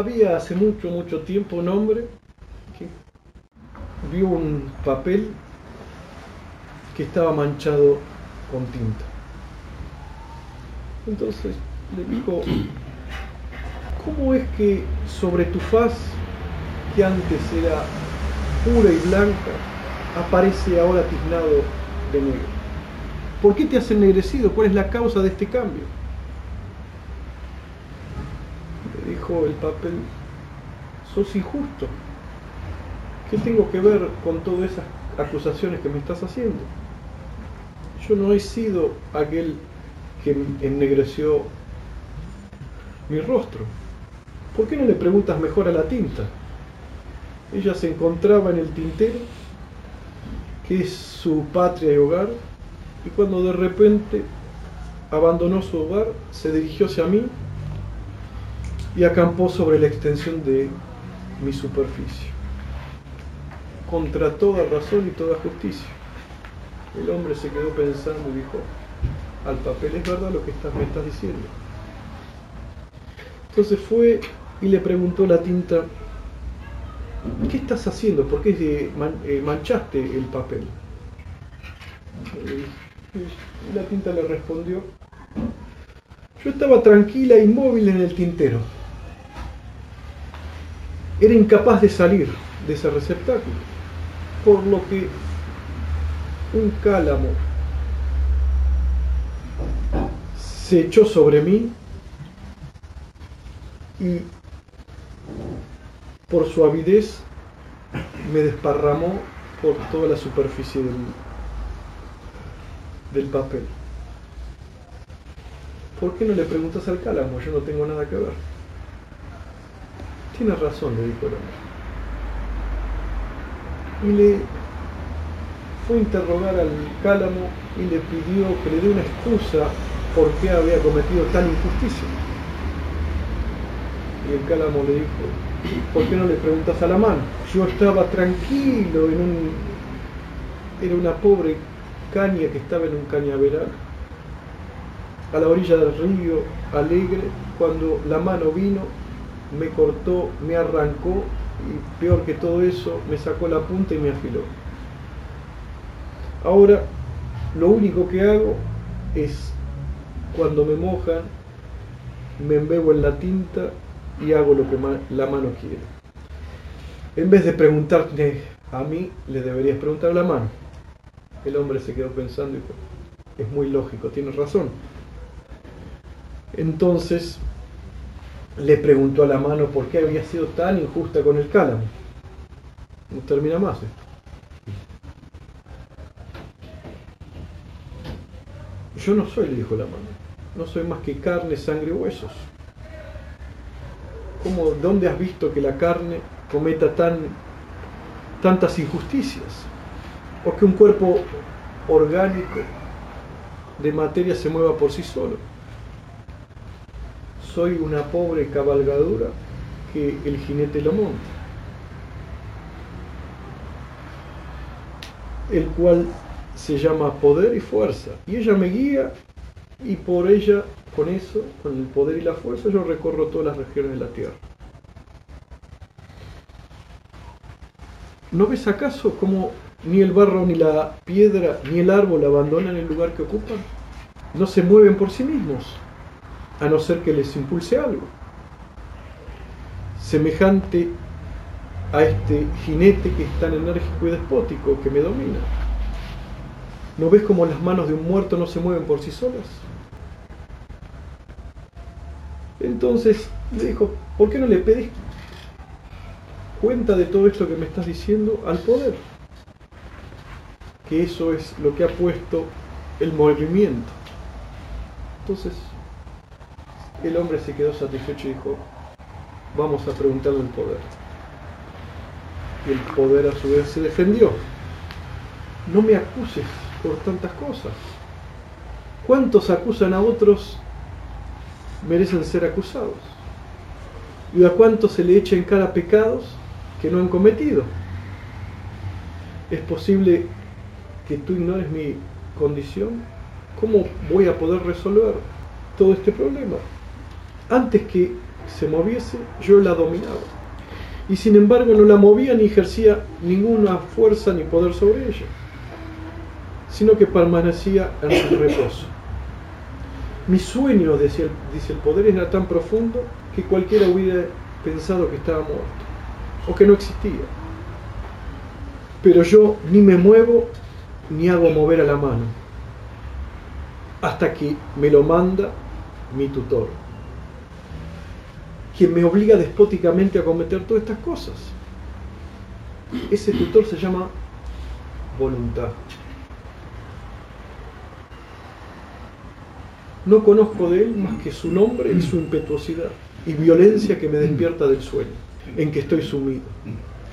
Había hace mucho, mucho tiempo un hombre que vio un papel que estaba manchado con tinta. Entonces le dijo, ¿cómo es que sobre tu faz, que antes era pura y blanca, aparece ahora tiznado de negro? ¿Por qué te has ennegrecido? ¿Cuál es la causa de este cambio? Le el papel, sos injusto. ¿Qué tengo que ver con todas esas acusaciones que me estás haciendo? Yo no he sido aquel que ennegreció mi rostro. ¿Por qué no le preguntas mejor a la tinta? Ella se encontraba en el tintero, que es su patria y hogar, y cuando de repente abandonó su hogar, se dirigió hacia mí y acampó sobre la extensión de mi superficie, contra toda razón y toda justicia. El hombre se quedó pensando y dijo, al papel es verdad lo que estás, me estás diciendo. Entonces fue y le preguntó la tinta, ¿qué estás haciendo? ¿Por qué eh, manchaste el papel? Y la tinta le respondió, yo estaba tranquila inmóvil en el tintero. Era incapaz de salir de ese receptáculo, por lo que un cálamo se echó sobre mí y por su avidez me desparramó por toda la superficie del, papel. ¿Por qué no le preguntas al cálamo? Yo no tengo nada que ver. Tienes razón, le dijo el hombre. Y le fue a interrogar al cálamo y le pidió que le dé una excusa por qué había cometido tal injusticia. Y el cálamo le dijo, ¿por qué no le preguntas a la mano? Yo estaba tranquilo en un... Era una pobre caña que estaba en un cañaveral, a la orilla del río, alegre, cuando la mano vino, me cortó, me arrancó y peor que todo eso, me sacó la punta y me afiló. Ahora, lo único que hago es, cuando me mojan, me embebo en la tinta y hago lo que la mano quiere. En vez de preguntarte a mí, le deberías preguntar a la mano. El hombre se quedó pensando y dijo, es muy lógico, tienes razón. Entonces le preguntó a la mano por qué había sido tan injusta con el cálamo. No termina más esto. Yo no soy, le dijo la mano, no soy más que carne, sangre huesos. ¿Cómo, ¿Dónde has visto que la carne cometa tan, tantas injusticias? O que un cuerpo orgánico de materia se mueva por sí solo. Soy una pobre cabalgadura que el jinete lo monta, el cual se llama poder y fuerza. Y ella me guía y por ella, con eso, con el poder y la fuerza, yo recorro todas las regiones de la tierra. ¿No ves acaso cómo ni el barro, ni la piedra, ni el árbol abandonan el lugar que ocupan? No se mueven por sí mismos, a no ser que les impulse algo. Semejante a este jinete que es tan enérgico y despótico que me domina. ¿No ves cómo las manos de un muerto no se mueven por sí solas? Entonces le dijo, ¿por qué no le pedís cuenta de todo esto que me estás diciendo al poder? Que eso es lo que ha puesto el movimiento. Entonces el hombre se quedó satisfecho y dijo, vamos a preguntarle al poder. Y el poder a su vez se defendió. No me acuses por tantas cosas. ¿Cuántos acusan a otros merecen ser acusados? ¿Y a cuántos se le echa en cara pecados que no han cometido? ¿Es posible que tú ignores mi condición? ¿Cómo voy a poder resolver todo este problema? Antes que se moviese, yo la dominaba. Y sin embargo no la movía ni ejercía ninguna fuerza ni poder sobre ella, sino que permanecía en su reposo. Mi sueño, dice el poder, era tan profundo que cualquiera hubiera pensado que estaba muerto o que no existía. Pero yo ni me muevo ni hago mover a la mano hasta que me lo manda mi tutor, quien me obliga despóticamente a cometer todas estas cosas. Ese tutor se llama voluntad. No conozco de él más que su nombre y su impetuosidad y violencia que me despierta del sueño en que estoy sumido,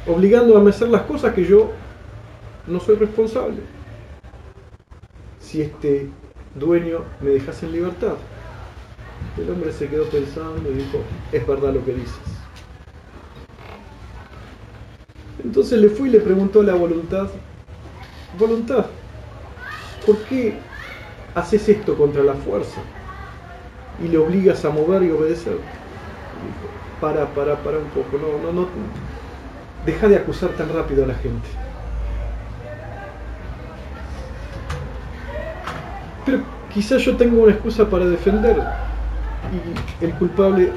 obligándome a hacer las cosas que yo no soy responsable. Si este dueño me dejase en libertad. El hombre se quedó pensando y dijo, es verdad lo que dices. Entonces le fui y le preguntó a la voluntad, voluntad, ¿por qué haces esto contra la fuerza? Y le obligas a mover y obedecer. dijo, para, para, para un poco, no, no, no, deja de acusar tan rápido a la gente. Pero quizás yo tengo una excusa para defender y el culpable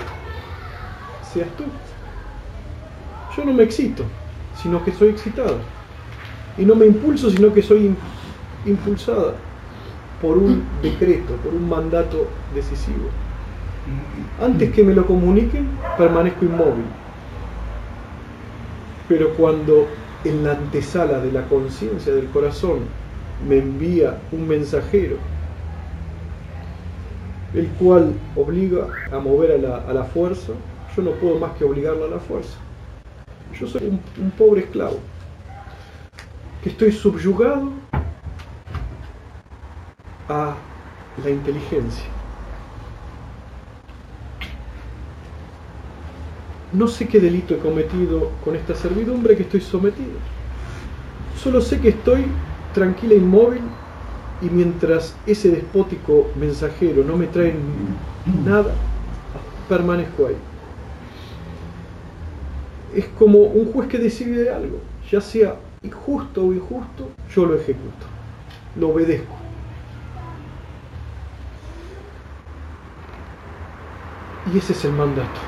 seas tú. Yo no me excito, sino que soy excitada. Y no me impulso, sino que soy impulsada por un decreto, por un mandato decisivo. Antes que me lo comuniquen, permanezco inmóvil. Pero cuando en la antesala de la conciencia del corazón me envía un mensajero el cual obliga a mover a la, fuerza, yo no puedo más que obligarla a la fuerza. Yo soy un, pobre esclavo, que estoy subyugado a la inteligencia. No sé qué delito he cometido con esta servidumbre que estoy sometido. Solo sé que estoy tranquila e inmóvil y mientras ese despótico mensajero no me trae nada, permanezco ahí. Es como un juez que decide algo, ya sea injusto o injusto, yo lo ejecuto, lo obedezco. Y ese es el mandato.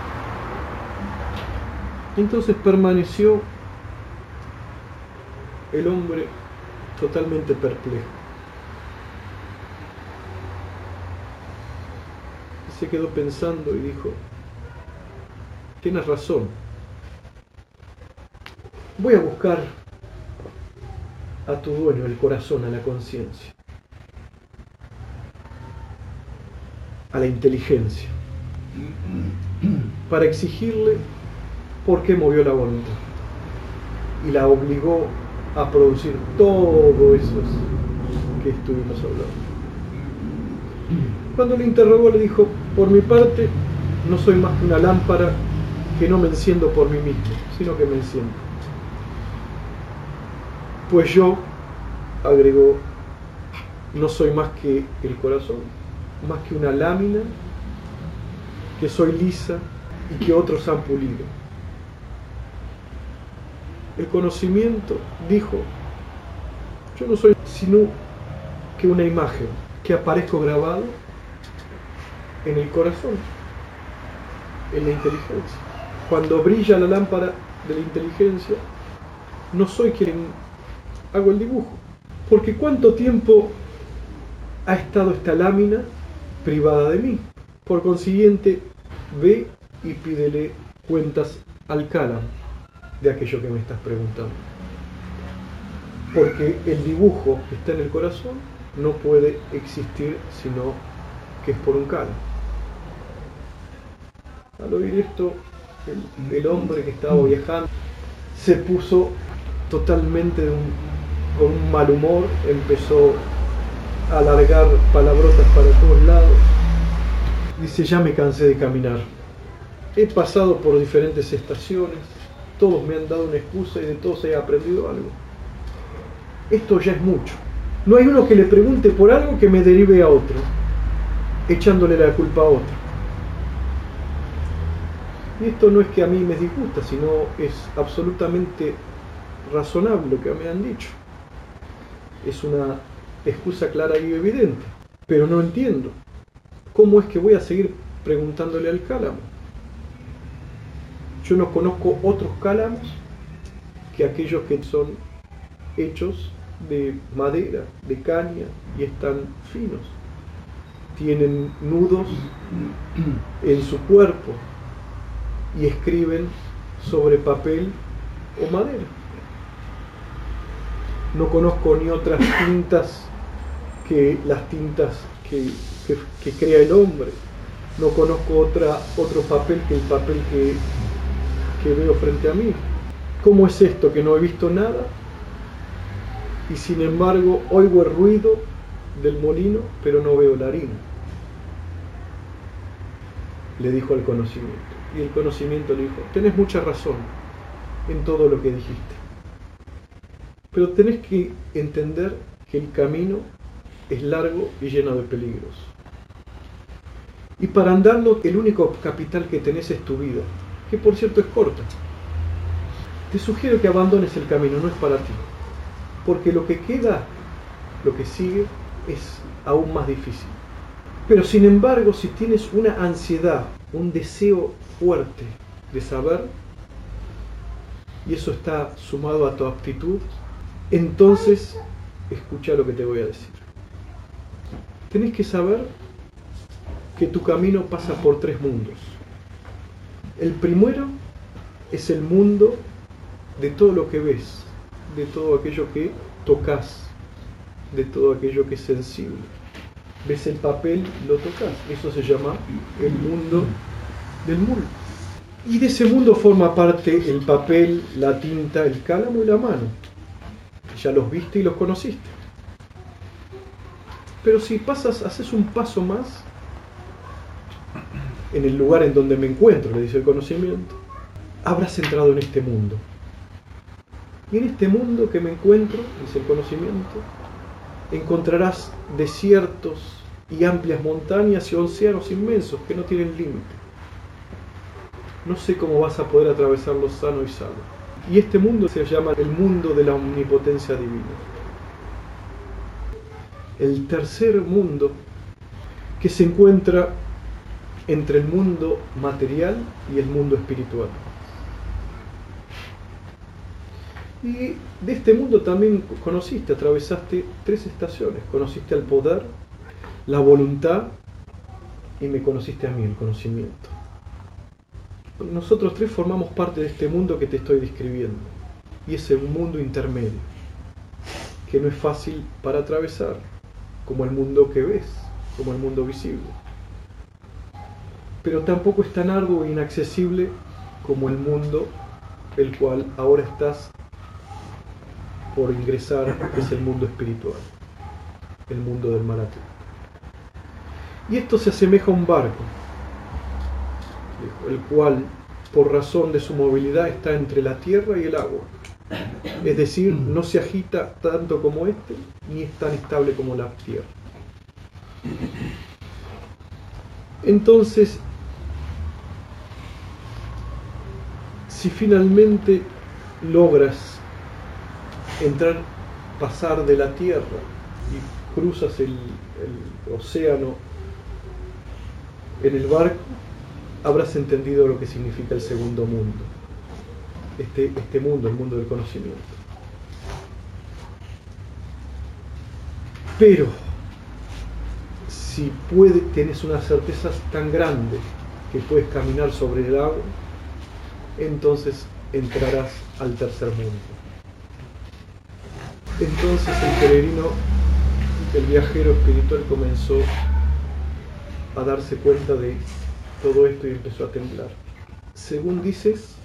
Entonces permaneció el hombre totalmente perplejo. Se quedó pensando y dijo, tienes razón, voy a buscar a tu dueño, el corazón, a la conciencia, a la inteligencia, para exigirle por qué movió la voluntad y la obligó a producir todo eso que estuvimos hablando. Cuando le interrogó le dijo, por mi parte, no soy más que una lámpara que no me enciendo por mí mismo, sino que me enciendo. Pues yo, agregó, no soy más que el corazón, más que una lámina, que soy lisa y que otros han pulido. El conocimiento dijo, yo no soy sino que una imagen que aparezco grabado en el corazón, en la inteligencia. Cuando brilla la lámpara de la inteligencia, no soy quien hago el dibujo. Porque cuánto tiempo ha estado esta lámina privada de mí. Por consiguiente, ve y pídele cuentas al Calam de aquello que me estás preguntando. Porque el dibujo que está en el corazón no puede existir sino que es por un Calam. Al oír esto, el, hombre que estaba viajando se puso totalmente con un mal humor, empezó a alargar palabrotas para todos lados. Dice, ya me cansé de caminar. He pasado por diferentes estaciones, todos me han dado una excusa y de todos he aprendido algo. Esto ya es mucho. No hay uno que le pregunte por algo que me derive a otro, echándole la culpa a otro. Y esto no es que a mí me disgusta, sino es absolutamente razonable lo que me han dicho. Es una excusa clara y evidente, pero no entiendo. ¿Cómo es que voy a seguir preguntándole al cálamo? Yo no conozco otros cálamos que aquellos que son hechos de madera, de caña y están finos. Tienen nudos en su cuerpo y escriben sobre papel o madera. No conozco ni otras tintas que las tintas que, crea el hombre. No conozco otra, otro papel que el papel que, que veo frente a mí. ¿Cómo es esto que no he visto nada? Y sin embargo oigo el ruido del molino, pero no veo la harina. Le dijo al conocimiento. Y el conocimiento le dijo, tenés mucha razón en todo lo que dijiste. Pero tenés que entender que el camino es largo y lleno de peligros. Y para andarlo, el único capital que tenés es tu vida, que por cierto es corta. Te sugiero que abandones el camino, no es para ti. Porque lo que queda, lo que sigue, es aún más difícil. Pero sin embargo, si tienes una ansiedad, un deseo fuerte de saber, y eso está sumado a tu aptitud, entonces, escucha lo que te voy a decir. Tenés que saber que tu camino pasa por tres mundos. El primero es el mundo de todo lo que ves, de todo aquello que tocas, de todo aquello que es sensible. Ves el papel, lo tocas. Eso se llama el mundo del mundo. Y de ese mundo forma parte el papel, la tinta, el cálamo y la mano ya los viste y los conociste. Pero si pasas, haces un paso más en el lugar en donde me encuentro, le dice el conocimiento, habrás entrado en este mundo. Y en este mundo que me encuentro, dice el conocimiento, encontrarás desiertos y amplias montañas y océanos inmensos que no tienen límite. No sé cómo vas a poder atravesarlos sano y salvo. Y este mundo se llama el mundo de la omnipotencia divina. El tercer mundo que se encuentra entre el mundo material y el mundo espiritual. Y de este mundo también conociste, atravesaste tres estaciones. Conociste al poder, la voluntad y me conociste a mí, el conocimiento nosotros tres formamos parte de este mundo que te estoy describiendo. Y es un mundo intermedio, que no es fácil para atravesar, como el mundo que ves, como el mundo visible. Pero tampoco es tan arduo e inaccesible como el mundo el cual ahora estás por ingresar, es el mundo espiritual, el mundo del Maratí. Y esto se asemeja a un barco el cual por razón de su movilidad está entre la tierra y el agua. Es decir, no se agita tanto como este, ni es tan estable como la tierra. Entonces, si finalmente logras entrar, pasar de la tierra y cruzas el, océano en el barco, habrás entendido lo que significa el segundo mundo. Este, este mundo, el mundo del conocimiento. Pero, si puede, tienes una certeza tan grande que puedes caminar sobre el agua, entonces entrarás al tercer mundo. Entonces el peregrino, el viajero espiritual comenzó a darse cuenta de todo esto y empezó a temblar. Según dices,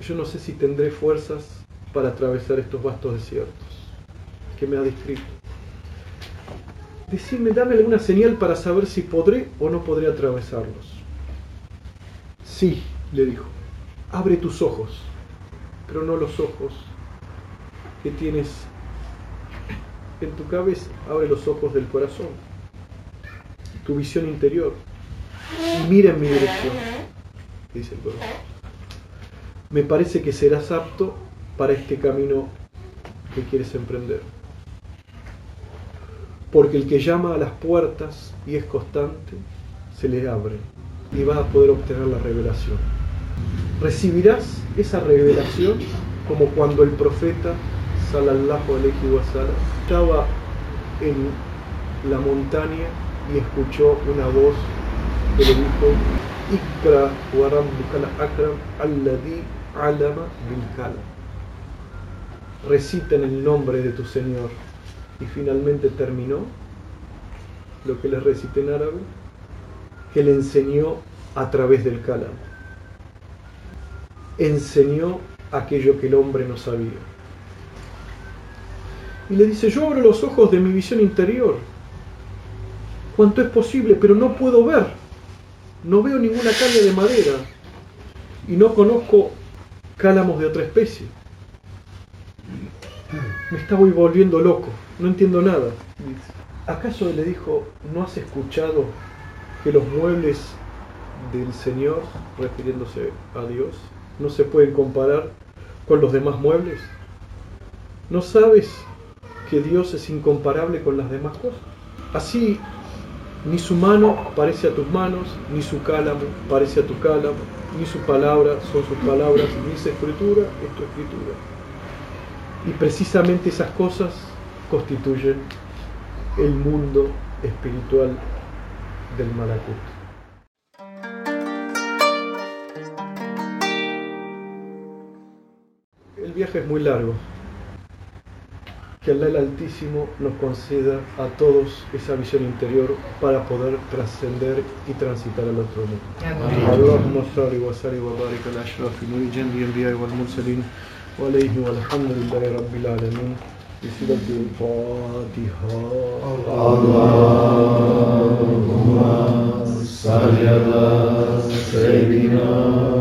yo no sé si tendré fuerzas para atravesar estos vastos desiertos que me ha descrito. Decime, dame alguna señal para saber si podré o no podré atravesarlos. Sí, le dijo, abre tus ojos, pero no los ojos que tienes en tu cabeza, abre los ojos del corazón, tu visión interior y mira en mi dirección. dice el Corán. Me parece que serás apto para este camino que quieres emprender. Porque el que llama a las puertas y es constante, se le abre y va a poder obtener la revelación. Recibirás esa revelación como cuando el profeta sallallahu alaihi wasallam estaba en la montaña y escuchó una voz que le dijo Ikra akram alladhi alama bil Recita en el nombre de tu Señor. Y finalmente terminó lo que le recité en árabe, que le enseñó a través del kalam. Enseñó aquello que el hombre no sabía. Y le dice, yo abro los ojos de mi visión interior, cuanto es posible, pero no puedo ver. No veo ninguna caña de madera y no conozco cálamos de otra especie. Me estaba volviendo loco, no entiendo nada. ¿Acaso le dijo, no has escuchado que los muebles del Señor, refiriéndose a Dios, no se pueden comparar con los demás muebles? ¿No sabes que Dios es incomparable con las demás cosas? Así, ni su mano parece a tus manos, ni su cálamo parece a tu cálamo, ni su palabra son sus palabras, ni su escritura es tu escritura. Y precisamente esas cosas constituyen el mundo espiritual del Malakut. El viaje es muy largo Que Allah el Altísimo nos conceda a todos esa visión interior para poder trascender y transitar al otro mundo. اللهم صل وسلم وبارك على اشرف الجن الانبياء والمرسلين وعليه والحمد لله رب العالمين بسورة الفاتحة اللهم صل على سيدنا